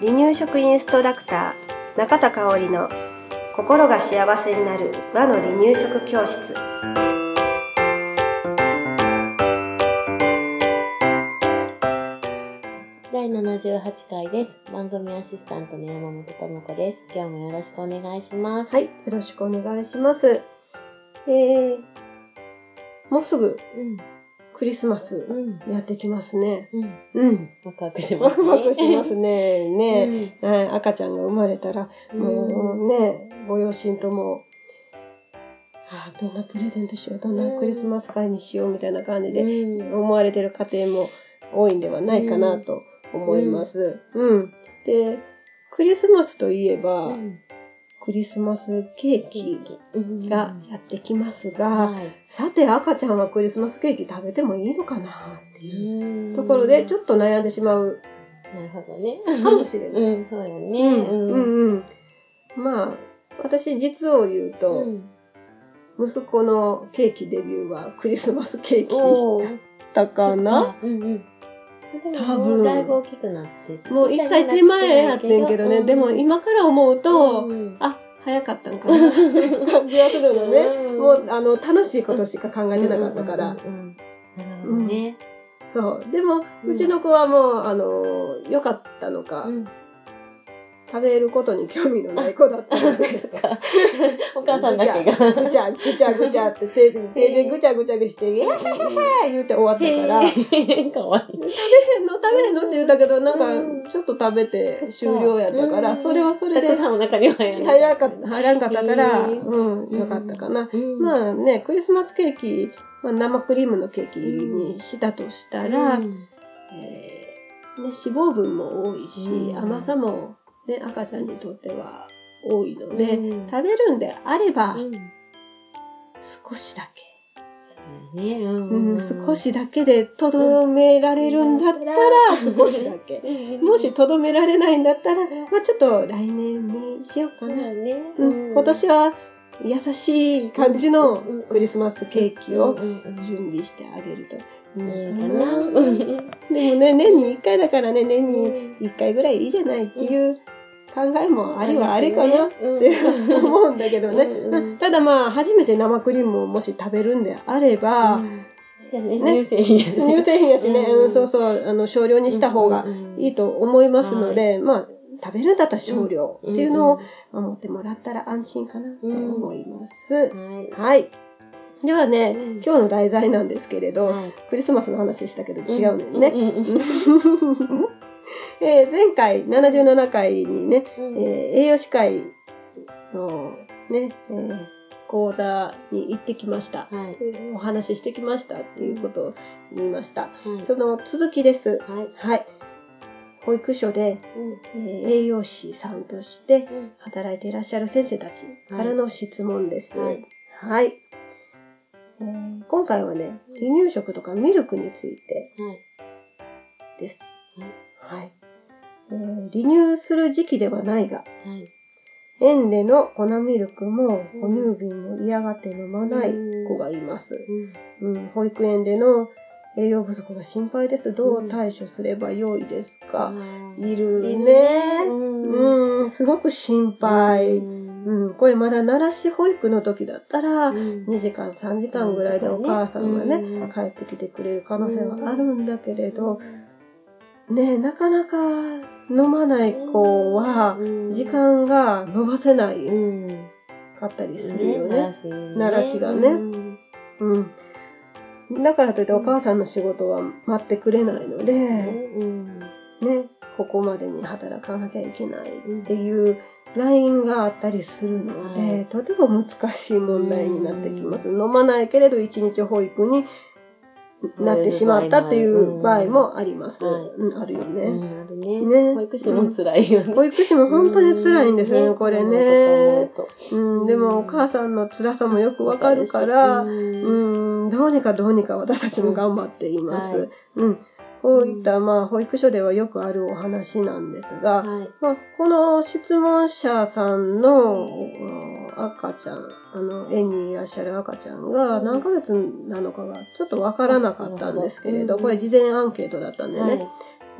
離乳食インストラクター中田香織の心が幸せになる和の離乳食教室第78回です。番組アシスタントの山本智子です。今日もよろしくお願いします。はいよろしくお願いしますえー、もうすぐうん、クリスマスうん、やってきますね。うん。うん。ワクワクしますね。ワクワクしますね。ね、うん。はい。赤ちゃんが生まれたらもうね、ご両親とも、ああ、どんなプレゼントしよう、どんなクリスマス会にしようみたいな感じでうん。思われてる家庭も多いんではないかなと思います。うん。で、クリスマスといえば、うんクリスマスケーキうん。がやってきますが、はい。さて赤ちゃんはクリスマスケーキ食べてもいいのかな？っていう。うん。ところでちょっと悩んでしまうなるほどね。かもしれない。うん、そうやね。うん。うん。うん。まあ、私実を言うと、うん。息子のケーキデビューはクリスマスケーキだったかな？うんうん。で多分ももうだいぶ大きくなって。もう一歳手前やってんけどね、うん。でも今から思うと、うん。あ、早かったんかな感じがするのね。うん。もう、あの、楽しいことしか考えてなかったから。ね。そう。でも、うちの子はもう、あの、良かったのか、うん食べることに興味のない子だったので、お母さんだけが。ぐちゃぐちゃぐちゃって手で手でぐちゃぐちゃして、イエーイ言って終わったから、かわいい。食べへんの食べへんのって言ったけど、なんうん。か、ちょっと食べて終了やったから、うん。それはそれで。入らんかった、入らんかったから、うん、よかったかな。うん。まあね、クリスマスケーキ、まあ、生クリームのケーキにしたとしたら、うん。えーね、脂肪分も多いし、うん。甘さも、ね、赤ちゃんにとっては多いので、うん。食べるんであれば、うん。少しだけ、ね。うん。うん少しだけでとどめられるんだったら、少しだけ。もしとどめられないんだったら、まあちょっと来年にしようかな。そうだね。うん、今年は優しい感じのうん。クリスマスケーキを準備してあげるといいかな。でもね、年に1回だからね、年に1回ぐらいいいじゃないっていう考えもありはあれかなって思うんだけどね。ただまあ、初めて生クリームをもし食べるんであれば、ねね。乳製品やし乳製品やしね、うん。うんそうそう、あの、少量にした方がいいと思いますので、まあ、食べるんだったら少量っていうのを守ってもらったら安心かなって思います。はいはい。ではね、うん。今日の題材なんですけれど、はい。クリスマスの話したけど違うのよね。えー前回77回にね、うんえー栄養士会のね、えー講座に行ってきました。はいお話ししてきましたっていうことを言いました。はいその続きです。はいはい。保育所で、うんえー栄養士さんとしてうん働いていらっしゃる先生たちからの質問です。ははいい。えー今回はね、離乳食とかミルクについてはいです。はい。えー離乳する時期ではないが、はい。園での粉ミルクも哺乳瓶も嫌がって飲まない子がいます。うん。うん、保育園での栄養不足が心配です。どう対処すればよいですか、いるいるね。うん。うん、すごく心配。ううん。ん、これまだ奈良市保育の時だったら、うん。2時間3時間ぐらいでお母さんがね、うん。帰ってきてくれる可能性はあるんだけれど、ねなかなか飲まない子はうん時間が伸ばせないうんかったりするよね。ね奈良市がねうんうん。だからといってお母さんの仕事は待ってくれないので、うんね、ここまでに働かなきゃいけないっていうラインがあったりするので、はいとても難しい問題になってきます。飲まないけれど一日保育になってしまったっていう場合もあります。はいうんあるようね。んあるね。ね。保育士も辛いよね。保育士も本当に辛いんですよね、これね。ううん、でもお母さんの辛さもよくわかるから、ん。うん、どうにかどうにか私たちも頑張っています。はい。うん。こういった、まあ、保育所ではよくあるお話なんですが、はい。まあ、この質問者さんのお赤ちゃん、あの、園にいらっしゃる赤ちゃんが何ヶ月なのかがちょっとわからなかったんですけれど、これ事前アンケートだったんではいね。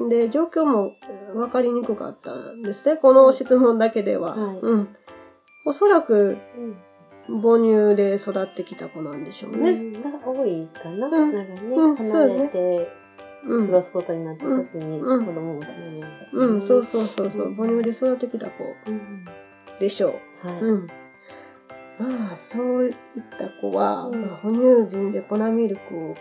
で、状況もわかりにくかったんですね。この質問だけでは。はいうん。おそらくうん母乳で育ってきた子なんでしょうね。うんが多いかな。うんなんかね、うん離れてうん。過ごすことになった時にうん子供もダメなうん、そうそうそうそう。母乳で育ってきた子うん。でしょう。はい。うん。まあ、そういった子は、うんまあ哺乳瓶で粉ミルクを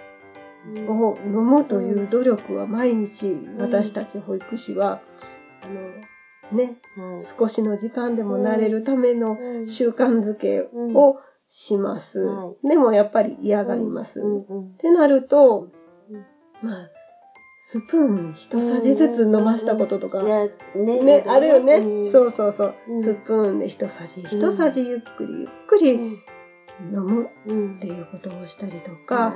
を飲むという努力は毎日私たち保育士は、あの、ね、はい。少しの時間でも慣れるためのうん習慣づけをします。はでもやっぱり嫌がります。うんっうんてなるとうん、まあ、スプーン一さじずつ飲ましたこととか、ねね、あるよね。うん。そうそうそう。うん。スプーンで一さじ一さじゆっくりゆっくりうん。飲むうん。っていうことをしたりとか、はい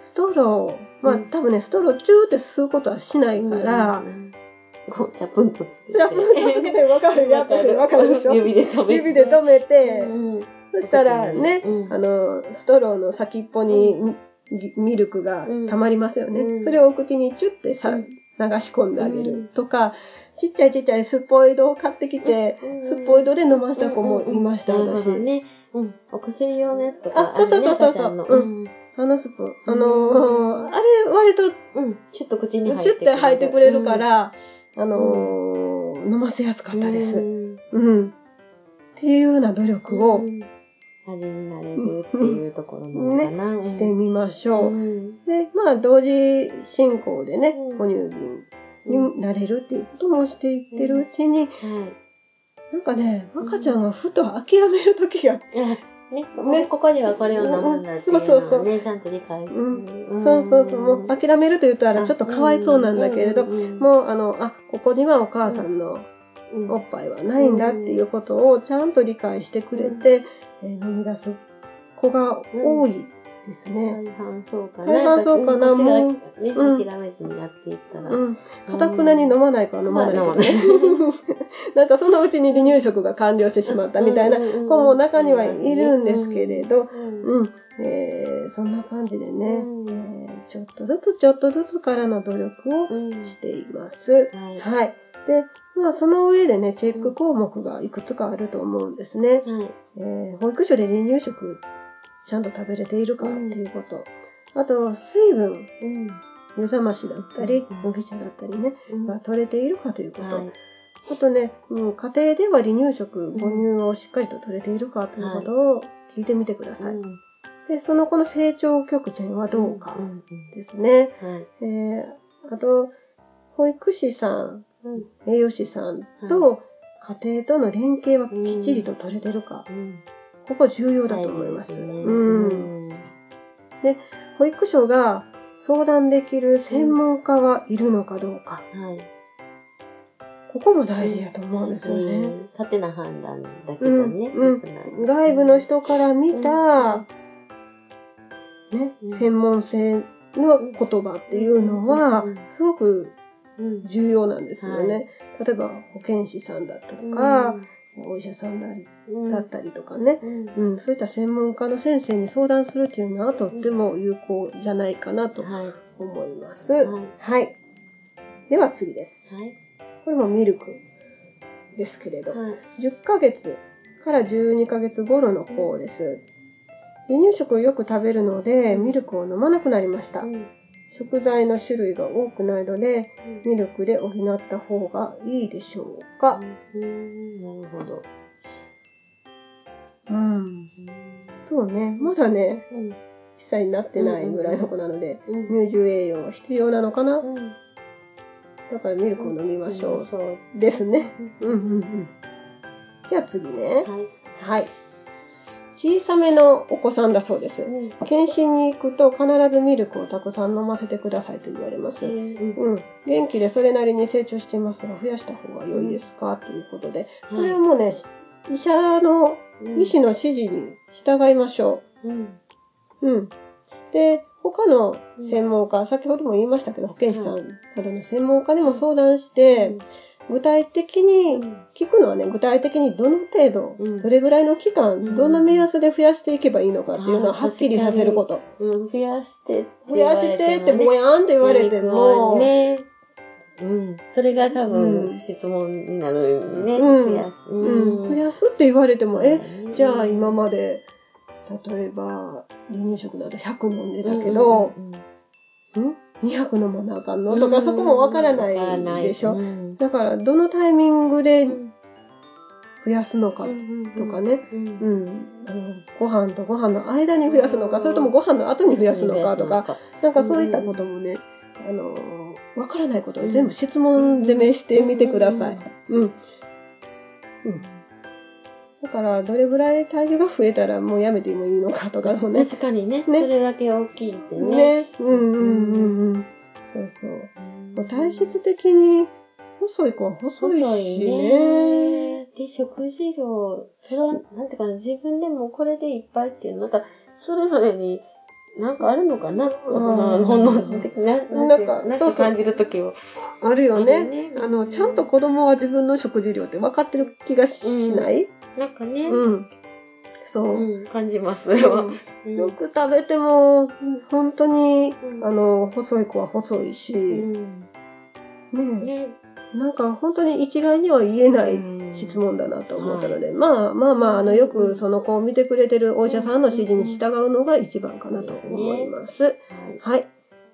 ストロー、まあうん。多分ね、ストローチューって吸うことはしないから、こう、チャプンとつけて。じゃあ、つけてわかる、やったらわかるでしょ？指で止めて。指で止めて、うん。そしたらね、うん。あの、ストローの先っぽにミミルクが溜まりますよね。うんそれをお口にチュッてさ、うん流し込んであげうんるとか、ちっちゃいちっちゃいスポイドを買ってきて、うんスポイドで飲ました子もいました、私。ね。うん。お薬用のやつとかあそうそうそうそうそうあるね赤ちゃんあのスプーン。あのーあれ割とうん。うん。ちょっと口に入ってチュッて吐いてくれるか、ら、あのー飲ませやすかったです。うんうん。っていうような努力をうん味になれるっていうところなのかな。うん。してみましょう。うん。で、まあ、同時進行でねうん、哺乳瓶になれるっていうこともしていってるうちに、はい。なんかね、赤ちゃんがふと諦める時が、ね、ね、ここではこれを飲むんだっていうのそうそうそう。はね、ちゃんと理解。うん、そうそうそう、もう諦めると言ったらちょっとかわいそうなんだけれど、もうあの、あ、ここにはお母さんのうん、おっぱいはないんだっていうことをちゃんと理解してくれて、えー飲み出す子が多いですね。大半そうかな。大半そうかなもうね、うん諦めずにやっていったら。うん。かたくなに飲まないかは飲まないけどねまあ。なんかそのうちに離乳食が完了してしまったみたいな子も中にはいるんですけれど、うんうん。えーそんな感じでね、うんえーちょっとずつちょっとずつからの努力うんをしています。はい。はい。で、まあその上でね、チェック項目がいくつかあると思うんですね。はい。えー保育所で離乳食ちゃんと食べれているかっていうこと。あと、水分、うん。湯冷ましだったりうん、麦茶だったりね、うんが取れているかということ。はい。あとね、うん、家庭では離乳食、母乳をしっかりと取れているかということを聞いてみてください。うんで、その子の成長曲線はどうかんんですね。はい。えーあと、保育士さん、うん栄養士さんと家庭との連携はきっちりと取れてるか。うんここ重要だと思います。うん。うん保育所が相談できる専門家はいるのかどうか。はい。ここも大事やと思うんですよね。うん。縦な判断だけじゃね。外部の人から見た、ねう、ん専門性の言葉っていうのはうん、すごくうん。重要なんですよね。例えば、保健師さんだったとか、お医者さんだだったりとかね、うんうん、そういった専門家の先生に相談するっていうのはとっても有効じゃないかなとはい。思います。はい。はい。では次です。はい。これもミルクですけれど、はい。10ヶ月から12ヶ月頃の子です。離乳食をよく食べるので、ミルクを飲まなくなりました。うん食材の種類が多くないので、ミルクで補った方がいいでしょうか。うん。なるほど。うん。そうね。まだね、うん。1歳になってないぐらいの子なので、うん。乳汁栄養は必要なのかなうん。だからミルクを飲みましょう。そう。ですね。うんうんうん。じゃあ次ね。はい。はい。小さめのお子さんだそうです。うん。検診に行くと必ずミルクをたくさん飲ませてくださいと言われます。うん。うん。元気でそれなりに成長していますが、増やした方が良いですか、ということで。これはもうね、医者の、医師の指示に従いましょうん。う。うん。で、他の専門家、先ほども言いましたけど、保健師さんなどの専門家にも相談して、具体的に、聞くのはね、具体的にどの程度、うん。どれぐらいの期間、うん。どんな目安で増やしていけばいいのかっていうのをあーはっきりさせること。うん、増やしてって増やしてってぼやんって言われても、ね。うん。それが多分、うん質問になるよね。うん。増やす。うん、増やすって言われても、え、うん。じゃあ今まで、例えば、離乳食だと100飲んでたけど、うん？?200 飲まなあかんうんの？とか、そこもわからないでしょ？うんだから、どのタイミングでうん増やすのかとかね。うんうん。あのご飯とご飯の間に増やすのか、それともご飯の後に増やすのかとか、、なんかそういったこともね、あの、わからないことを全部質問攻めしてみてください。うん。うん。だから、どれぐらい体重が増えたらもうやめてもいいのかとかもね。確かにね、ねそれだけ大きいってね。ね。うんうんうんうん。そうそう。もう体質的に細い子は細いしね。ね。で、食事量、それは、なんていうかな、自分でもこれでいっぱいっていう、なんか、それぞれに、なんかあるのかな、うん。本能的な、なんかそうそう。か感じるときを。あるよね。ね。あの、ちゃんと子供は自分の食事量って分かってる気がしない？なんかね、うん。そう。うん、感じます。そよく食べても、本当に、うん。あの、細い子は細いし、うね、なんか本当に一概には言えない質問だなと思ったので、まあまあまあ、あの、よくその子を見てくれてるお医者さんの指示に従うのが一番かなと思います。はい。はい。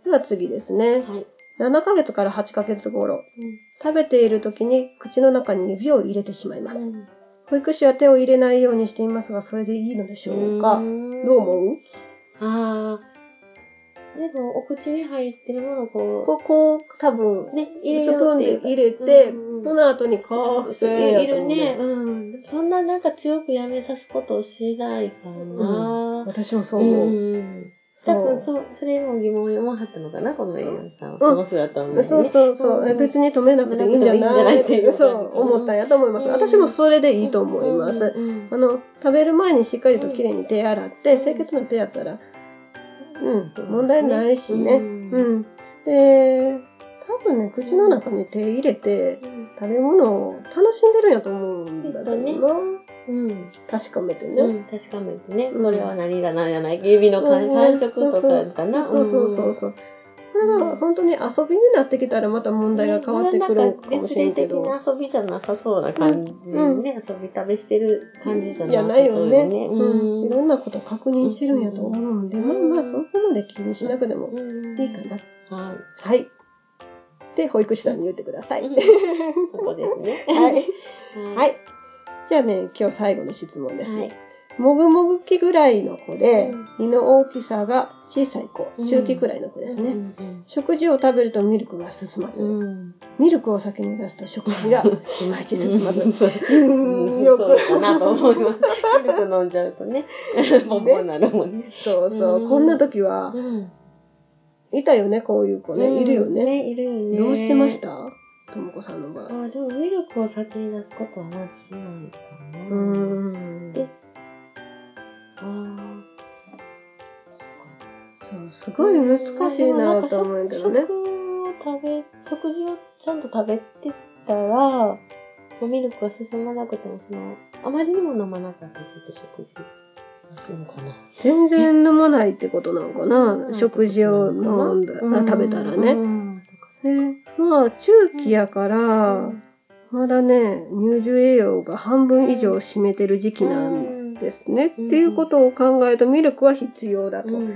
では次ですね。はい。7ヶ月から8ヶ月頃、食べている時に口の中に指を入れてしまいます。保育士は手を入れないようにしていますが、それでいいのでしょうか？どう思う？ああ。でも、お口に入ってるものをこここ、多分う、、ね、入れスプーンで入れて、その後にカーフェいるね。うん。そんななんか強くやめさすことをしないかな。私もそう思う。ん。多分そう、それも疑問を読まはったのかな、この栄養士さんは。その姿を見てね。そうそうそう、え別に止めなくていいんじゃないってそう思ったんやと思います。うん私もそれでいいと思います。あの、食べる前にしっかりときれいに手洗って、清潔な手やったら、うん、問題ないしね。ううんん。で、多分ね、口の中に手入れて、食べ物を楽しんでるんやと思うんだけどな。うん。確かめてね。うん。確かめてね。うんこれは何だなんじゃない指の感感触とかかな。そうそうそうそう。これが本当に遊びになってきたらまた問題が変わってくるかもしれんけど。な遊びじゃなさそうな感じうん。ね。遊び食べしてる感じじゃないよね。そううん。い。ろん。なこと確認してるん。やと思うん。で、うん。まあまあそこまで気にしなくてもうん。いいかな。はい。はい。で、保育士さん。に言ってください。うん。そこですね。はい。は。はいい。じゃあね、今日最後の質問です。はい。もぐもぐ期ぐらいの子でうん、胃の大きさが小さい子、うん中期くらいの子ですね。うん食事を食べるとミルクが進まず、うん。ミルクを先に出すと食事がいまいち進まず。よくかなと思います。ミルク飲んじゃうとね、ボンボンなるもんね。そうそうう、んこんな時は、うん。いたよね、こういう子ね。いるよね。ね、いるよね。どうしてました？ともこさんの場合。あ、でもミルクを先に出すことはまずしないかな。うーん。そう、すごい難しいなと思うけどね。食を食べ、食事をちゃんと食べてたら、ミルクが進まなくても、その、あまりにも飲まなかったらちょっと食事。全然飲まないってことなのかうんな。食事を飲んだ、あ食べたらね。まあ、中期やかか。ら、まだね、乳児栄養が半分以上を占めてる時期なんですね。うんっていうことを考えると、ミルクは必要だと。うん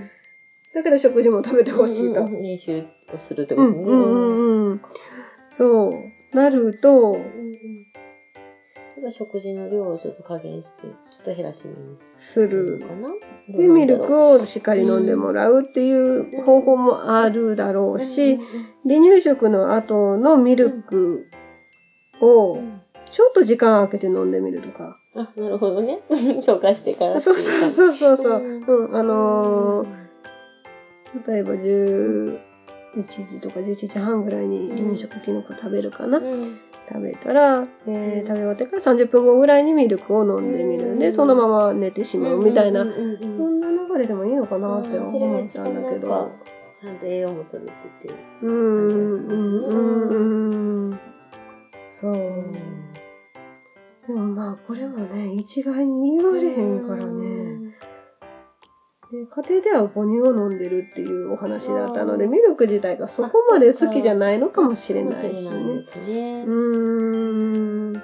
だけど食事も食べてほしいと。うんうんうん練習をするってことね。うんうんうんうん。そう。なると、うんうんただ食事の量をちょっと加減して、ちょっと減らしめにすするる。かな？で、ミルクををしっかり飲んでもらうっていう方法もあるだろうし、離乳食の後のミルクをちょっと時間空けて飲んでみるとか。あ、なるほどね。消化してから。そうそうそうそうそう。うんうん、あのー例えば11時とか11時半ぐらいに離乳食キノコ食べるかな。うん食べたら、えー食べ終わってから30分後ぐらいにミルクを飲んでみる。で、そのまま寝てしまうみたいな。うんうんうんそんな流れでもいいののかなって思ったんだけど。ちゃんと栄養も取れてて。うん、うん、うん、あ、これもね、一概に言われへんからね。で家庭では母乳を飲んでるっていうお話だったので、ミルク自体がそこまで好きじゃないのかもしれないしね。うん。あ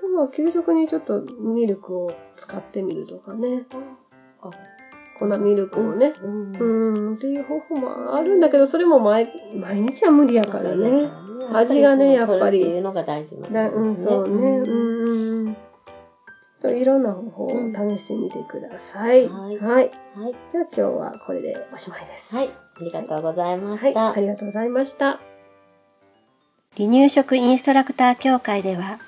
とは給食にちょっとミルクを使ってみるとかね。粉ミルクをね。うん。っていう方法もあるんだけど、それも毎毎日は無理やからね。味がね、やっぱり。っていうのが大事なんですね。うん、そうね。うん。いろんな方法を試してみてください。はい。はい。じゃあ今日はこれでおしまいです。はい。ありがとうございました。はい。ありがとうございました。離乳食インストラクター協会では、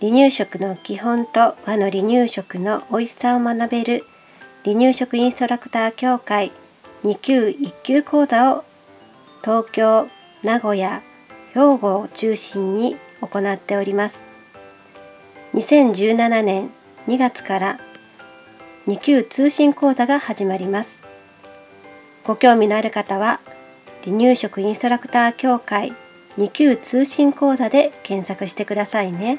離乳食の基本と和の離乳食の美味しさを学べる離乳食インストラクター協会2級1級講座を東京、名古屋、兵庫を中心に行っております。2017年2月から2級通信講座が始まります。ご興味のある方は、離乳食インストラクター協会2級通信講座で検索してくださいね。